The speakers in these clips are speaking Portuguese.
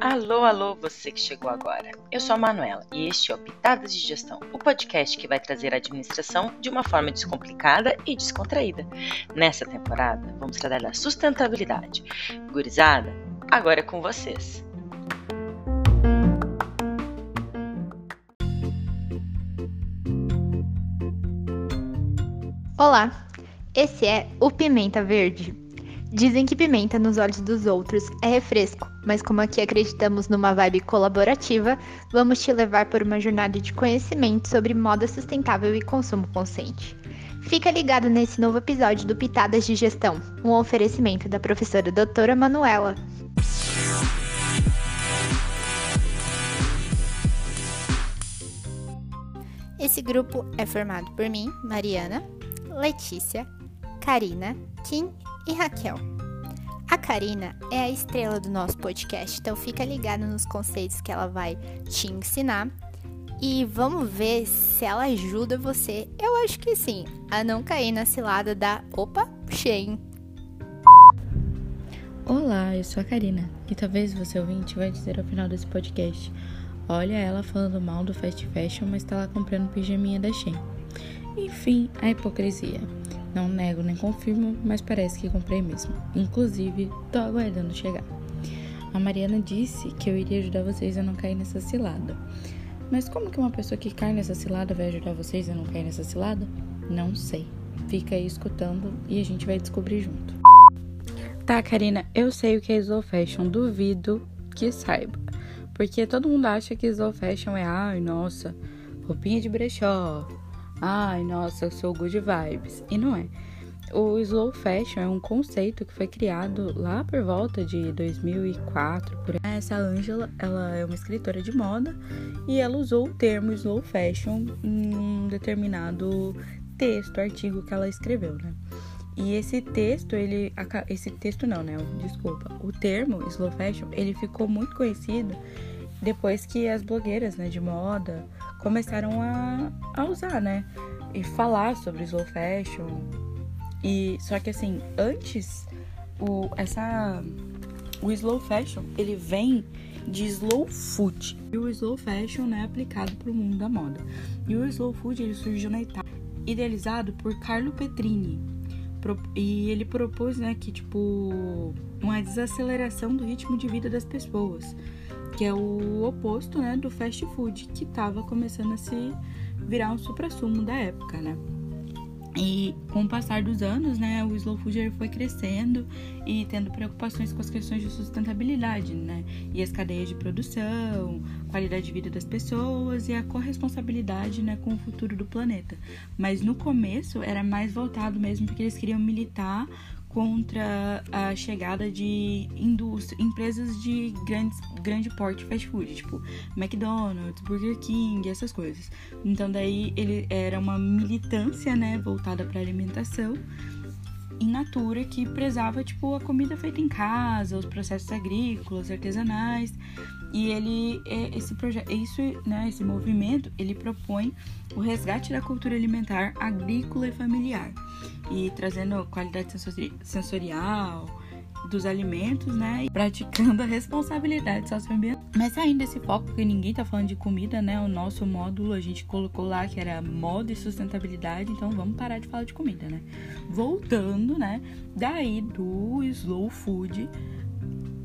Alô, alô, você que chegou agora. Eu sou a Manuela e este é o Pitadas de Gestão, o podcast que vai trazer a administração de uma forma descomplicada e descontraída. Nessa temporada, vamos tratar da sustentabilidade. Gurizada, agora é com vocês. Olá, esse é o Pimenta Verde. Dizem que pimenta nos olhos dos outros é refresco, mas como aqui acreditamos numa vibe colaborativa, vamos te levar por uma jornada de conhecimento sobre moda sustentável e consumo consciente. Fica ligado nesse novo episódio do Pitadas de Gestão, um oferecimento da professora doutora Manuela. Esse grupo é formado por mim, Mariana, Letícia, Karina, Kim e Raquel. A Karina é a estrela do nosso podcast, então fica ligado nos conceitos que ela vai te ensinar e vamos ver se ela ajuda você. Eu acho que sim, a não cair na cilada da opa, cheio. Olá, eu sou a Karina e talvez você ouvinte vai dizer ao final desse podcast: Olha ela falando mal do fast fashion, mas tá lá comprando pijaminha da Shein. Enfim, a hipocrisia. Não nego nem confirmo, mas parece que comprei mesmo. Inclusive, tô aguardando chegar. A Mariana disse que eu iria ajudar vocês a não cair nessa cilada. Mas como que uma pessoa que cai nessa cilada vai ajudar vocês a não cair nessa cilada? Não sei. Fica aí escutando e a gente vai descobrir junto. Tá, Karina, eu sei o que é slow fashion, duvido que saiba. Porque todo mundo acha que slow fashion é, ai, nossa, roupinha de brechó, ai, nossa, eu sou good vibes. E não é. O slow fashion é um conceito que foi criado lá por volta de 2004. Por... Essa Angela, ela é uma escritora de moda e ela usou o termo slow fashion em um determinado texto, artigo que ela escreveu, né? E esse texto, ele. Esse texto não, né? Desculpa. O termo slow fashion, ele ficou muito conhecido depois que as blogueiras né, de moda começaram a, a usar, né? E falar sobre slow fashion. E só que assim, antes o essa o slow fashion, ele vem de slow food. E o slow fashion né, é aplicado para o mundo da moda. E o slow food ele surgiu na Itália, idealizado por Carlo Petrini. E ele propôs, né, que tipo uma desaceleração do ritmo de vida das pessoas que é o oposto né, do fast food, que estava começando a se virar um supra-sumo da época, né? E com o passar dos anos, né, o slow food foi crescendo e tendo preocupações com as questões de sustentabilidade, né? E as cadeias de produção, qualidade de vida das pessoas e a corresponsabilidade, né, com o futuro do planeta. Mas no começo era mais voltado mesmo porque eles queriam militar contra a chegada de indústria, empresas de grandes, grande porte fast food, tipo McDonald's, Burger King, essas coisas. Então daí ele era uma militância, né, voltada para alimentação in natura que prezava tipo a comida feita em casa, os processos agrícolas, artesanais. E ele é, esse projeto, isso, né, esse movimento, ele propõe o resgate da cultura alimentar agrícola e familiar e trazendo qualidade sensorial dos alimentos, né? E praticando a responsabilidade socioambiental. Mas saindo desse foco, porque ninguém tá falando de comida, né? O nosso módulo a gente colocou lá que era moda e sustentabilidade, então vamos parar de falar de comida, né? Voltando, né? Daí do slow food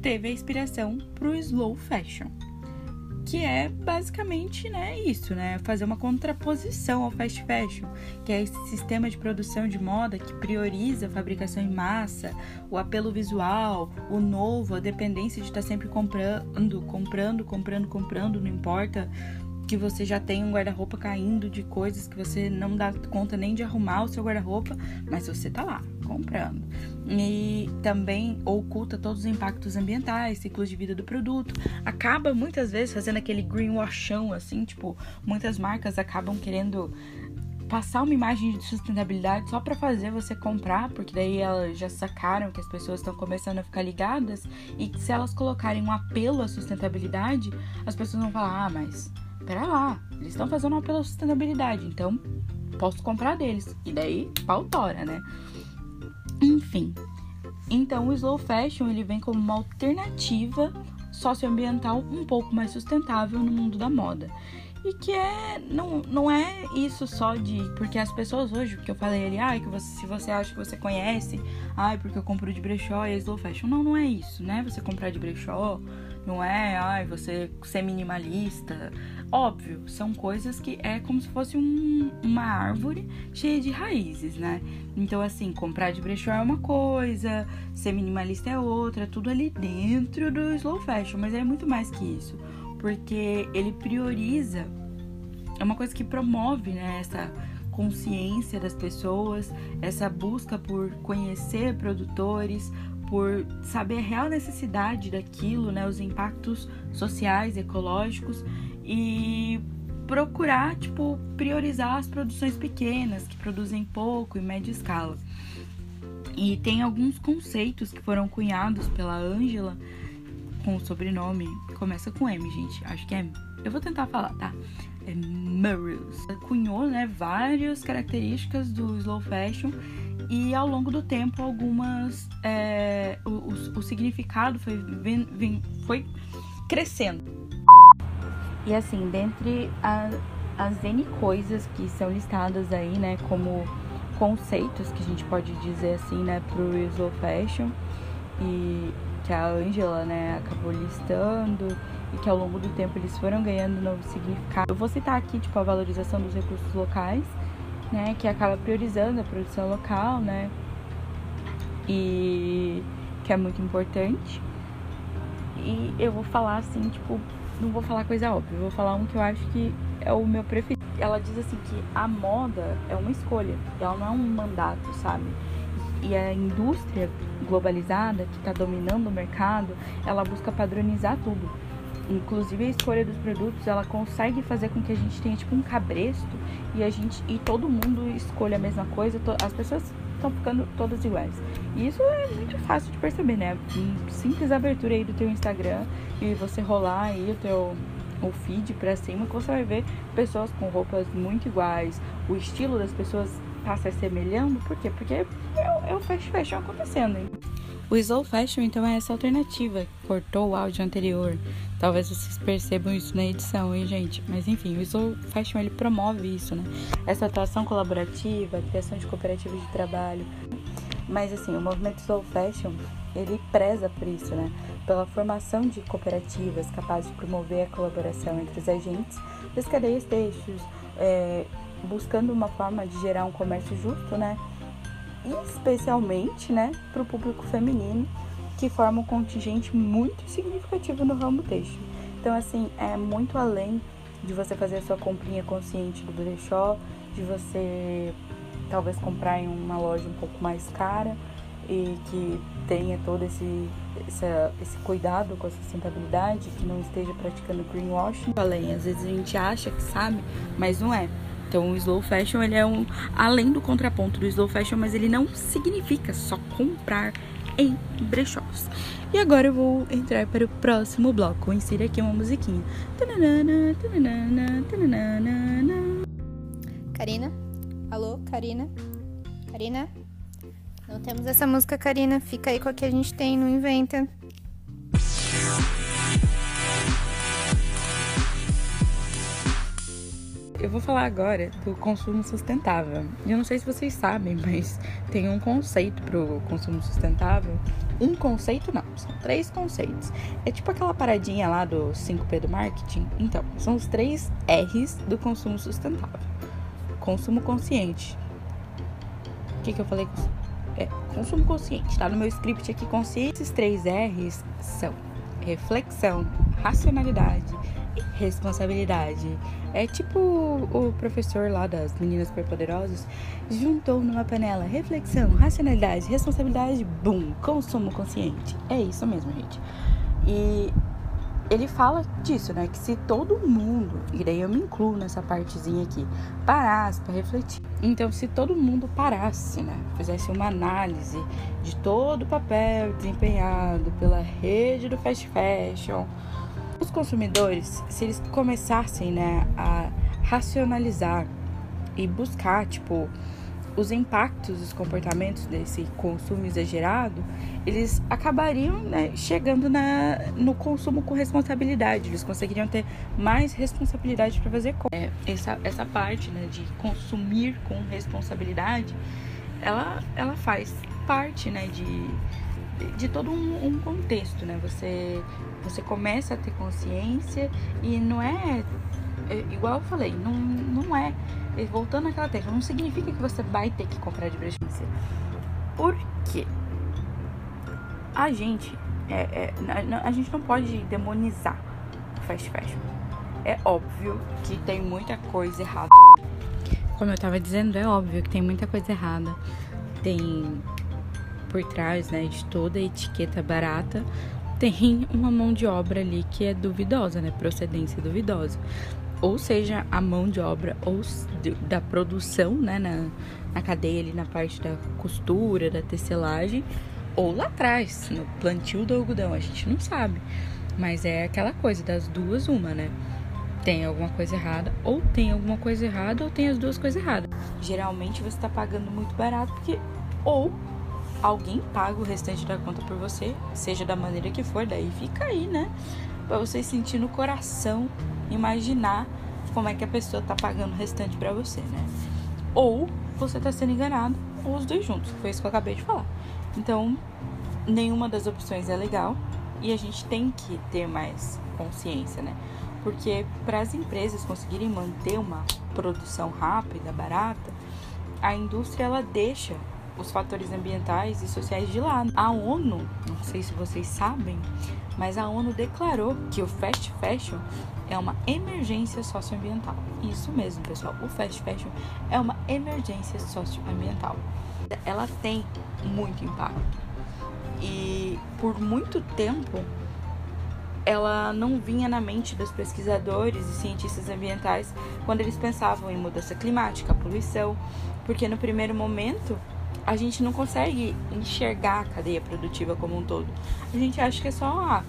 teve a inspiração pro slow fashion que é basicamente né, isso, né? Fazer uma contraposição ao fast fashion, que é esse sistema de produção de moda que prioriza a fabricação em massa, o apelo visual, o novo, a dependência de estar sempre comprando, comprando, comprando, comprando, não importa que você já tem um guarda-roupa caindo de coisas que você não dá conta nem de arrumar o seu guarda-roupa, mas você tá lá comprando. E também oculta todos os impactos ambientais, ciclos de vida do produto. Acaba muitas vezes fazendo aquele greenwashão assim, tipo, muitas marcas acabam querendo passar uma imagem de sustentabilidade só para fazer você comprar, porque daí elas já sacaram que as pessoas estão começando a ficar ligadas e que se elas colocarem um apelo à sustentabilidade, as pessoas vão falar: "Ah, mas pera lá, eles estão fazendo um apelo à sustentabilidade, então posso comprar deles". E daí, pautora, né? Enfim, então o slow fashion ele vem como uma alternativa socioambiental um pouco mais sustentável no mundo da moda. E que é não, não é isso só de porque as pessoas hoje que eu falei ali, ai, que você, se você acha que você conhece, ai, porque eu compro de brechó e é slow fashion. Não, não é isso, né? Você comprar de brechó, não é, ai, você ser minimalista. Óbvio, são coisas que é como se fosse um, uma árvore cheia de raízes, né? Então, assim, comprar de brechó é uma coisa, ser minimalista é outra, tudo ali dentro do slow fashion, mas é muito mais que isso, porque ele prioriza, é uma coisa que promove, né, essa consciência das pessoas, essa busca por conhecer produtores, por saber a real necessidade daquilo, né, os impactos sociais, ecológicos e procurar, tipo, priorizar as produções pequenas, que produzem pouco e média escala. E tem alguns conceitos que foram cunhados pela Angela com o sobrenome, começa com M, gente. Acho que é. Eu vou tentar falar, tá? É Murrows. Cunhou, né, várias características do slow fashion e ao longo do tempo algumas é, o, o, o, significado foi, vem, vem, foi crescendo. E assim dentre a, as n coisas que são listadas aí né como conceitos que a gente pode dizer assim né pro slow fashion e que a Angela né acabou listando e que ao longo do tempo eles foram ganhando novo significado eu vou citar aqui tipo a valorização dos recursos locais né, que acaba priorizando a produção local, né, e que é muito importante. E eu vou falar assim, tipo, não vou falar coisa óbvia, vou falar um que eu acho que é o meu preferido. Ela diz assim que a moda é uma escolha, ela não é um mandato, sabe? E a indústria globalizada que está dominando o mercado, ela busca padronizar tudo. Inclusive a escolha dos produtos, ela consegue fazer com que a gente tenha tipo um cabresto e a gente e todo mundo escolha a mesma coisa, as pessoas estão ficando todas iguais. E isso é muito fácil de perceber, né? Simples abertura aí do teu Instagram e você rolar aí o teu o feed para cima que você vai ver pessoas com roupas muito iguais, o estilo das pessoas tá se assemelhando, por quê? Porque é, é o fast fashion acontecendo. Hein? O slow fashion então é essa alternativa, cortou o áudio anterior. Talvez vocês percebam isso na edição, hein, gente? Mas enfim, o slow fashion ele promove isso, né? Essa atuação colaborativa, criação de cooperativas de trabalho. Mas assim, o movimento slow fashion, ele preza por isso, né? Pela formação de cooperativas capazes de promover a colaboração entre os agentes das cadeias têxteis, é, buscando uma forma de gerar um comércio justo, né? Especialmente né, para o público feminino, que forma um contingente muito significativo no ramo têxtil. Então, assim, é muito além de você fazer a sua comprinha consciente do brechó, de você talvez comprar em uma loja um pouco mais cara e que tenha todo esse, esse, esse cuidado com a sustentabilidade, que não esteja praticando greenwashing. Além, às vezes a gente acha que sabe, mas não é. Então, o slow fashion ele é um além do contraponto do slow fashion, mas ele não significa só comprar em brechós. E agora eu vou entrar para o próximo bloco. Insira aqui uma musiquinha. Karina? Alô, Karina? Karina? Não temos essa música, Karina. Fica aí com a que a gente tem, não inventa. Eu vou falar agora do consumo sustentável. Eu não sei se vocês sabem, mas tem um conceito pro consumo sustentável. Um conceito não, são três conceitos. É tipo aquela paradinha lá do 5P do marketing. Então, são os três R's do consumo sustentável. Consumo consciente. O que, que eu falei? É, consumo consciente. Tá no meu script aqui consciente. Esses três R's são reflexão, racionalidade responsabilidade. É tipo o professor lá das meninas superpoderosas juntou numa panela reflexão, racionalidade, responsabilidade, bum, consumo consciente. É isso mesmo, gente. E ele fala disso, né? Que se todo mundo, e daí eu me incluo nessa partezinha aqui, parasse para refletir. Então, se todo mundo parasse, né? Fizesse uma análise de todo o papel desempenhado pela rede do fast fashion, os consumidores, se eles começassem né, a racionalizar e buscar, tipo, os impactos, os comportamentos desse consumo exagerado, eles acabariam né, chegando na, no consumo com responsabilidade. Eles conseguiriam ter mais responsabilidade para fazer compra. É, essa, essa parte né, de consumir com responsabilidade, ela, ela faz parte né, de, de todo um, um, contexto, né? Você, você começa a ter consciência e não é, é igual eu falei, não, não é voltando àquela tecla, não significa que você vai ter que comprar de preferência. Por quê? A gente, é, é, a gente não pode demonizar o fast fashion. É óbvio que tem muita coisa errada. Como eu tava dizendo, é óbvio que tem muita coisa errada. Tem por trás, né, de toda a etiqueta barata, tem uma mão de obra ali que é duvidosa, né, procedência duvidosa ou seja a mão de obra ou da produção, né, na, na cadeia ali na parte da costura, da tecelagem, ou lá atrás, no plantio do algodão, a gente não sabe. Mas é aquela coisa das duas uma, né? Tem alguma coisa errada, ou tem alguma coisa errada, ou tem as duas coisas erradas. Geralmente você tá pagando muito barato porque ou alguém paga o restante da conta por você, seja da maneira que for, daí fica aí, né? Pra você sentir no coração imaginar como é que a pessoa tá pagando o restante para você, né? Ou você tá sendo enganado, ou os dois juntos, foi isso que eu acabei de falar. Então, nenhuma das opções é legal e a gente tem que ter mais consciência, né? Porque para as empresas conseguirem manter uma produção rápida, barata, a indústria ela deixa os fatores ambientais e sociais de lado. A ONU, não sei se vocês sabem, mas a ONU declarou que o fast fashion é uma emergência socioambiental. Isso mesmo, pessoal. O fast fashion é uma emergência socioambiental. Ela tem muito impacto. E por muito tempo ela não vinha na mente dos pesquisadores e cientistas ambientais quando eles pensavam em mudança climática, poluição, porque no primeiro momento a gente não consegue enxergar a cadeia produtiva como um todo. A gente acha que é só ah,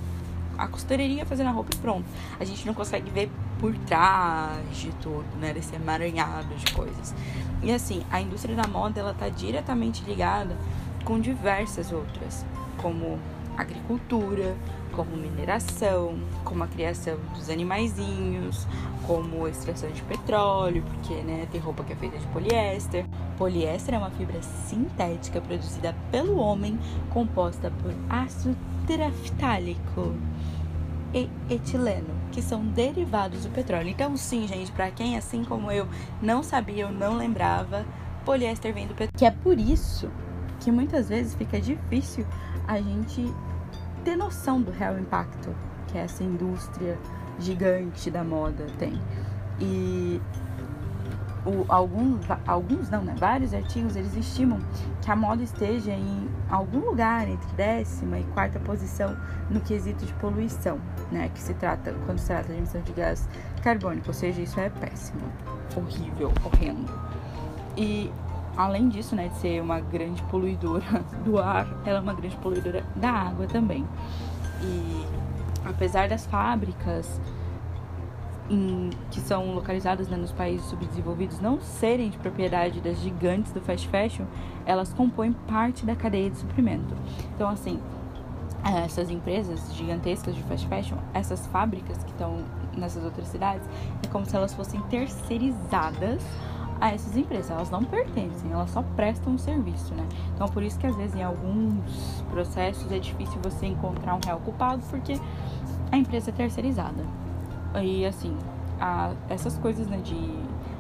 a costureirinha fazendo a roupa e pronto. A gente não consegue ver por trás de tudo, né? Desse emaranhado de coisas. E assim, a indústria da moda, ela tá diretamente ligada com diversas outras, como agricultura, como mineração, como a criação dos animaizinhos, como extração de petróleo, porque né, tem roupa que é feita de poliéster. Poliéster é uma fibra sintética produzida pelo homem, composta por ácido teraftálico e etileno, que são derivados do petróleo. Então, sim, gente, para quem assim como eu não sabia ou não lembrava, poliéster vem do petróleo. Que é por isso que muitas vezes fica difícil a gente ter noção do real impacto que essa indústria gigante da moda tem. E o, alguns, alguns não, né? Vários artigos eles estimam que a moda esteja em algum lugar entre décima e quarta posição no quesito de poluição, né? Que se trata quando se trata de emissão de gás carbônico, ou seja, isso é péssimo, horrível, horrendo. E além disso, né, de ser uma grande poluidora do ar, ela é uma grande poluidora da água também. E apesar das fábricas em, que são localizadas né, nos países subdesenvolvidos não serem de propriedade das gigantes do fast fashion, elas compõem parte da cadeia de suprimento. Então, assim, essas empresas gigantescas de fast fashion, essas fábricas que estão nessas outras cidades, é como se elas fossem terceirizadas a essas empresas. Elas não pertencem, elas só prestam um serviço, né? Então, por isso que às vezes em alguns processos é difícil você encontrar um real culpado, porque a empresa é terceirizada. E assim, a, essas coisas né, de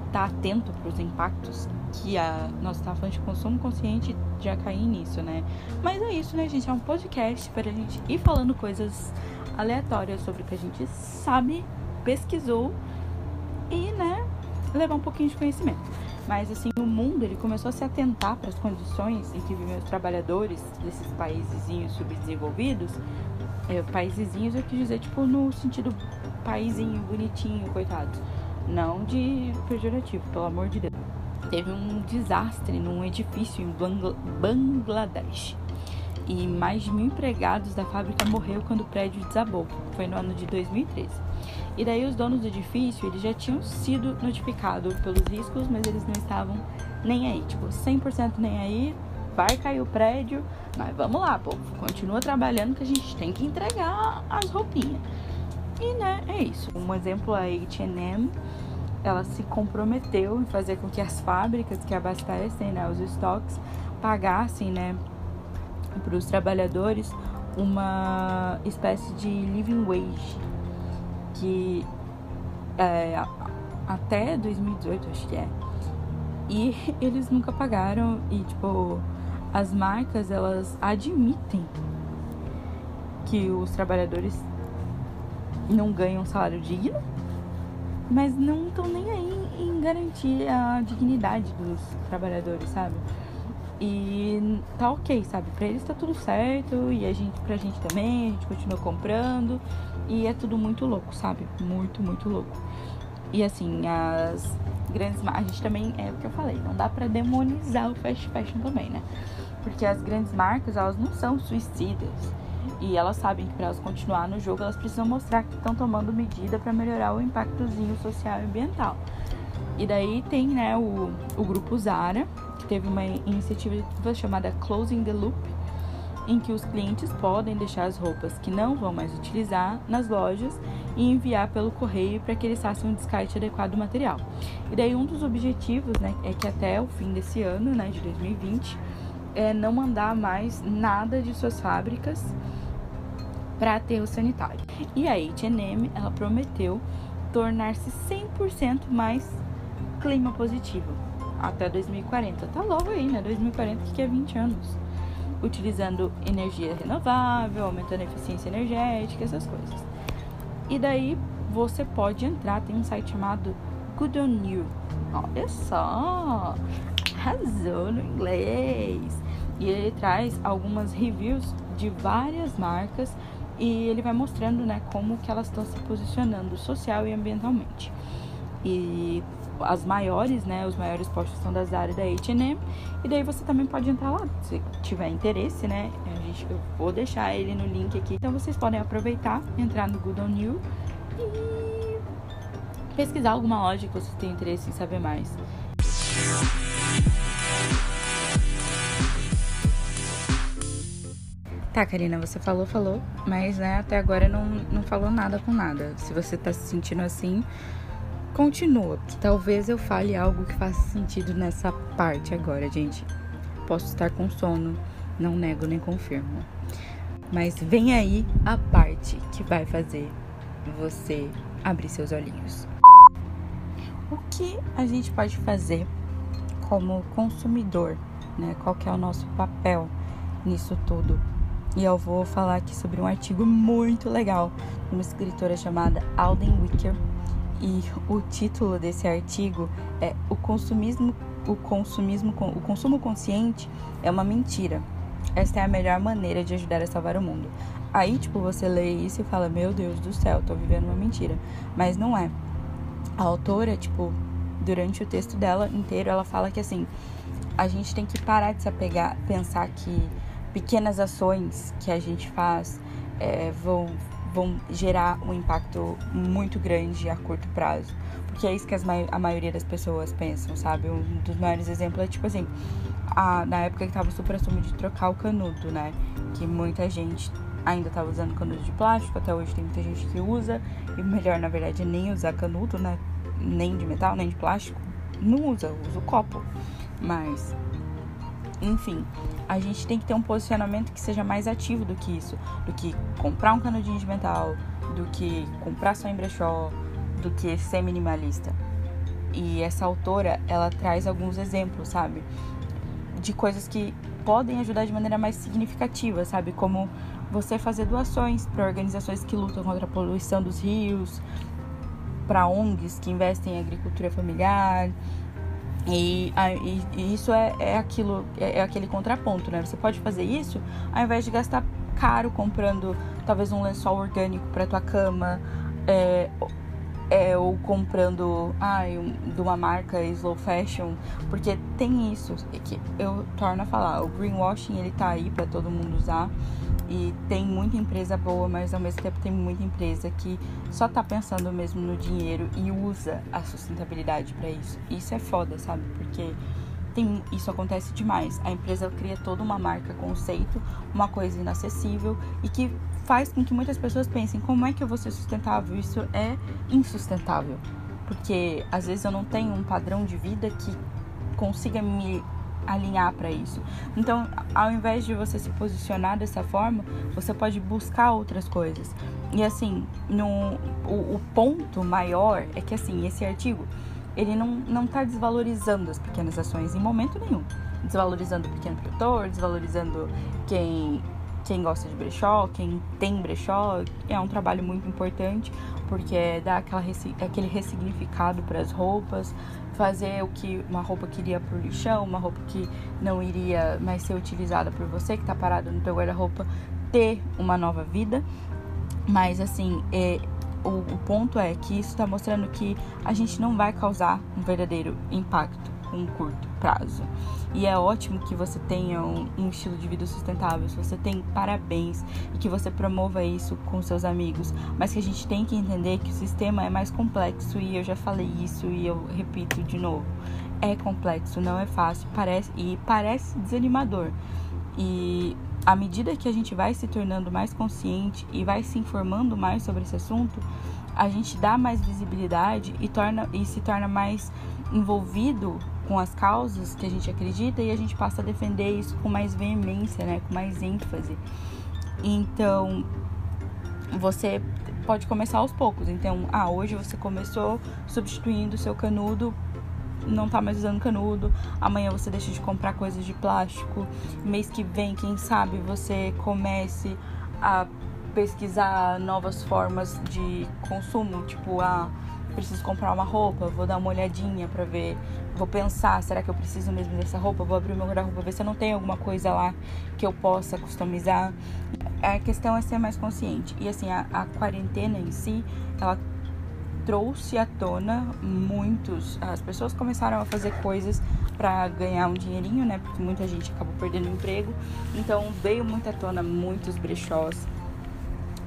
estar tá atento para os impactos que a nós tá falando de consumo consciente já cair nisso, né? Mas é isso, né, gente? É um podcast para a gente ir falando coisas aleatórias sobre o que a gente sabe, pesquisou e, né, levar um pouquinho de conhecimento. Mas assim, o mundo ele começou a se atentar para as condições em que vivem os trabalhadores desses países subdesenvolvidos. É, eu quis dizer, tipo, no sentido paizinho, bonitinho, coitados. Não de pejorativo, pelo amor de Deus. Teve um desastre num edifício em Bangladesh. E mais de mil empregados da fábrica morreram quando o prédio desabou. Foi no ano de 2013. E daí os donos do edifício, eles já tinham sido notificados pelos riscos, mas eles não estavam nem aí, tipo, 100% nem aí, vai cair o prédio, mas vamos lá, povo, continua trabalhando que a gente tem que entregar as roupinhas. E, né, é isso. Um exemplo é a H&M, ela se comprometeu em fazer com que as fábricas que abastecem, né, os estoques, pagassem, né, para os trabalhadores uma espécie de living wage, que é, até 2018, acho que é. E eles nunca pagaram e, tipo, as marcas, elas admitem que os trabalhadores não ganham um salário digno, mas não estão nem aí em garantir a dignidade dos trabalhadores, sabe? E tá ok, sabe? Pra eles tá tudo certo e a gente, pra gente também, a gente continua comprando e é tudo muito louco, sabe? Muito, muito louco. E assim, as grandes marcas, a gente também, é o que eu falei, não dá pra demonizar o fast fashion também, né? Porque as grandes marcas, elas não são suicidas. E elas sabem que para elas continuar no jogo, elas precisam mostrar que estão tomando medida para melhorar o impactozinho social e ambiental. E daí tem, né, o, o grupo Zara, que teve uma iniciativa chamada Closing the Loop, em que os clientes podem deixar as roupas que não vão mais utilizar nas lojas e enviar pelo correio para que eles façam um descarte adequado do material. E daí um dos objetivos, né, é que até o fim desse ano, né, de 2020, é não mandar mais nada de suas fábricas para aterro sanitário. E a H&M, ela prometeu tornar-se 100% mais clima positivo até 2040. Tá logo aí, né? 2040 que é 20 anos. Utilizando energia renovável, aumentando a eficiência energética, essas coisas. E daí você pode entrar, tem um site chamado Good On. Olha só! Arrasou no inglês! E ele traz algumas reviews de várias marcas e ele vai mostrando, né, como que elas estão se posicionando social e ambientalmente. E as maiores, né, os maiores postos são da Zara e da H&M, e daí você também pode entrar lá, se tiver interesse, né, a gente, eu vou deixar ele no link aqui, então vocês podem aproveitar, entrar no Good On e pesquisar alguma loja que vocês tenham interesse em saber mais. Tá, Karina, você falou, falou, mas né, até agora não, não falou nada com nada. Se você tá se sentindo assim, continua, que talvez eu fale algo que faça sentido nessa parte agora, gente. Posso estar com sono, não nego nem confirmo. Mas vem aí a parte que vai fazer você abrir seus olhinhos. O que a gente pode fazer como consumidor, né? Qual que é o nosso papel nisso tudo? E eu vou falar aqui sobre um artigo muito legal de uma escritora chamada Alden Wicker. E o título desse artigo é O consumismo, o consumismo, o consumo consciente é uma mentira. Esta é a melhor maneira de ajudar a salvar o mundo. Aí, tipo, você lê isso e fala: Meu Deus do céu, tô vivendo uma mentira. Mas não é. A autora, tipo, durante o texto dela inteiro, ela fala que assim, a gente tem que parar de se apegar, pensar que pequenas ações que a gente faz é, vão, vão gerar um impacto muito grande a curto prazo. Porque é isso que as, a maioria das pessoas pensam, sabe? Um dos maiores exemplos é tipo assim, a, na época que tava super assumo de trocar o canudo, né? Que muita gente ainda tá usando canudo de plástico, até hoje tem muita gente que usa, e melhor na verdade é nem usar canudo, né? Nem de metal, nem de plástico. Não usa, usa o copo. Mas enfim, a gente tem que ter um posicionamento que seja mais ativo do que isso, do que comprar um canudinho de metal, do que comprar só em brechó, do que ser minimalista. E essa autora, ela traz alguns exemplos, sabe? De coisas que podem ajudar de maneira mais significativa, sabe? Como você fazer doações para organizações que lutam contra a poluição dos rios, para ONGs que investem em agricultura familiar, e, e, e isso é, é aquilo, é, é, aquele contraponto, né? Você pode fazer isso ao invés de gastar caro comprando talvez um lençol orgânico para tua cama, é, é, ou comprando ai, um, de uma marca slow fashion, porque tem isso que eu torno a falar, o greenwashing ele tá aí para todo mundo usar e tem muita empresa boa, mas ao mesmo tempo tem muita empresa que só tá pensando mesmo no dinheiro e usa a sustentabilidade para isso. Isso é foda, sabe? Porque tem, isso acontece demais. A empresa cria toda uma marca, conceito, uma coisa inacessível e que faz com que muitas pessoas pensem como é que eu vou ser sustentável? Isso é insustentável. Porque às vezes eu não tenho um padrão de vida que consiga me alinhar para isso. Então, ao invés de você se posicionar dessa forma, você pode buscar outras coisas. E assim, no, o, o ponto maior é que assim, esse artigo ele não, não tá desvalorizando as pequenas ações em momento nenhum. Desvalorizando o pequeno produtor, desvalorizando quem quem gosta de brechó, quem tem brechó, é um trabalho muito importante porque dar aquela, aquele ressignificado para as roupas, fazer o que uma roupa que iria pro lixão, uma roupa que não iria mais ser utilizada por você que está parado no teu guarda-roupa, ter uma nova vida. Mas assim, é, o, o ponto é que isso está mostrando que a gente não vai causar um verdadeiro impacto um curto prazo. E é ótimo que você tenha um, um, estilo de vida sustentável, se você tem parabéns e que você promova isso com seus amigos, mas que a gente tem que entender que o sistema é mais complexo e eu já falei isso e eu repito de novo. É complexo, não é fácil, parece e parece desanimador. E à medida que a gente vai se tornando mais consciente e vai se informando mais sobre esse assunto, a gente dá mais visibilidade e torna e se torna mais envolvido com as causas que a gente acredita e a gente passa a defender isso com mais veemência, né, com mais ênfase. Então, você pode começar aos poucos. Então, ah, hoje você começou substituindo o seu canudo, não tá mais usando canudo. Amanhã você deixa de comprar coisas de plástico. Mês que vem, quem sabe, você comece a pesquisar novas formas de consumo, tipo a ah, preciso comprar uma roupa, vou dar uma olhadinha para ver, vou pensar, será que eu preciso mesmo dessa roupa? Vou abrir o meu guarda-roupa, ver se não tenho alguma coisa lá que eu possa customizar. A questão é ser mais consciente. E assim, a, a quarentena em si, ela trouxe à tona muitos. As pessoas começaram a fazer coisas para ganhar um dinheirinho, né? Porque muita gente acabou perdendo emprego. Então veio muito à tona muitos brechós,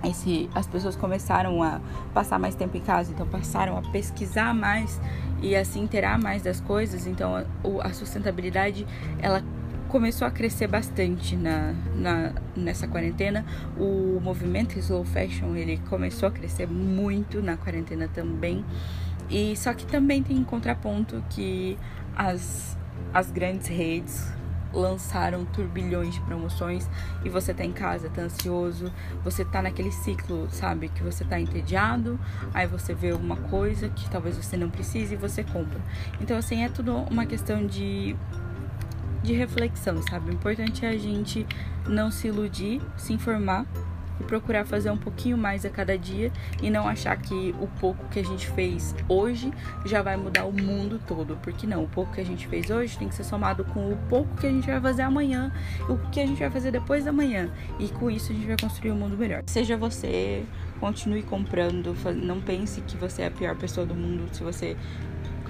esse, as pessoas começaram a passar mais tempo em casa, então passaram a pesquisar mais e a se inteirar mais das coisas. Então a, a sustentabilidade ela começou a crescer bastante na, na, nessa quarentena. O movimento slow fashion ele começou a crescer muito na quarentena também. E só que também tem um contraponto que as, as grandes redes lançaram turbilhões de promoções e você tá em casa, tá ansioso, você tá naquele ciclo, sabe, que você tá entediado, aí você vê alguma coisa que talvez você não precise e você compra. Então assim, é tudo uma questão de de reflexão, sabe? O importante é a gente não se iludir, se informar e procurar fazer um pouquinho mais a cada dia e não achar que o pouco que a gente fez hoje já vai mudar o mundo todo, porque não, o pouco que a gente fez hoje tem que ser somado com o pouco que a gente vai fazer amanhã, o que a gente vai fazer depois da manhã, e com isso a gente vai construir um mundo melhor. Seja você, continue comprando, não pense que você é a pior pessoa do mundo se você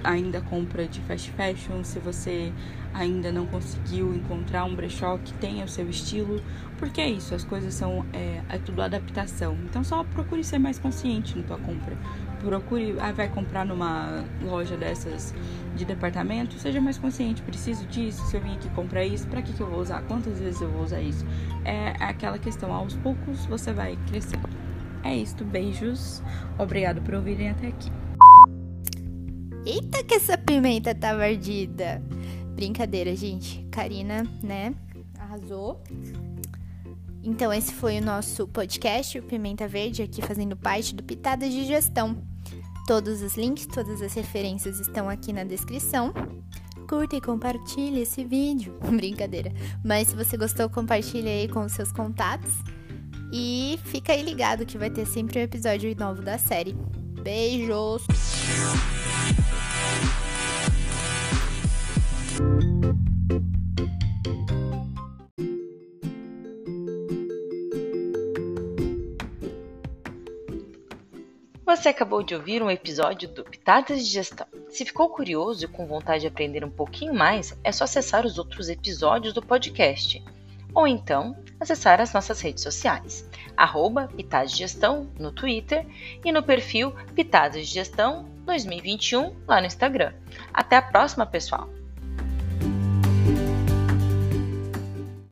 ainda compra de fast fashion, se você ainda não conseguiu encontrar um brechó que tenha o seu estilo, porque é isso, as coisas são é, é tudo adaptação. Então só procure ser mais consciente na tua compra. Procure, ah, vai comprar numa loja dessas de departamento, seja mais consciente, preciso disso, se eu vim aqui comprar isso, para que, que eu vou usar? Quantas vezes eu vou usar isso? É aquela questão, aos poucos você vai crescendo. É isso, beijos. Obrigado por ouvirem até aqui. Eita, que essa pimenta tá ardida. Brincadeira, gente. Karina, né? Arrasou. Então, esse foi o nosso podcast, o Pimenta Verde, aqui fazendo parte do Pitadas de Gestão. Todos os links, todas as referências estão aqui na descrição. Curta e compartilhe esse vídeo. Brincadeira. Mas se você gostou, compartilhe aí com os seus contatos. E fica aí ligado que vai ter sempre um episódio novo da série. Beijos! Você acabou de ouvir um episódio do Pitadas de Gestão. Se ficou curioso e com vontade de aprender um pouquinho mais, é só acessar os outros episódios do podcast. Ou então, acessar as nossas redes sociais, arroba Pitadas de Gestão no Twitter e no perfil Pitadas de Gestão 2021 lá no Instagram. Até a próxima, pessoal!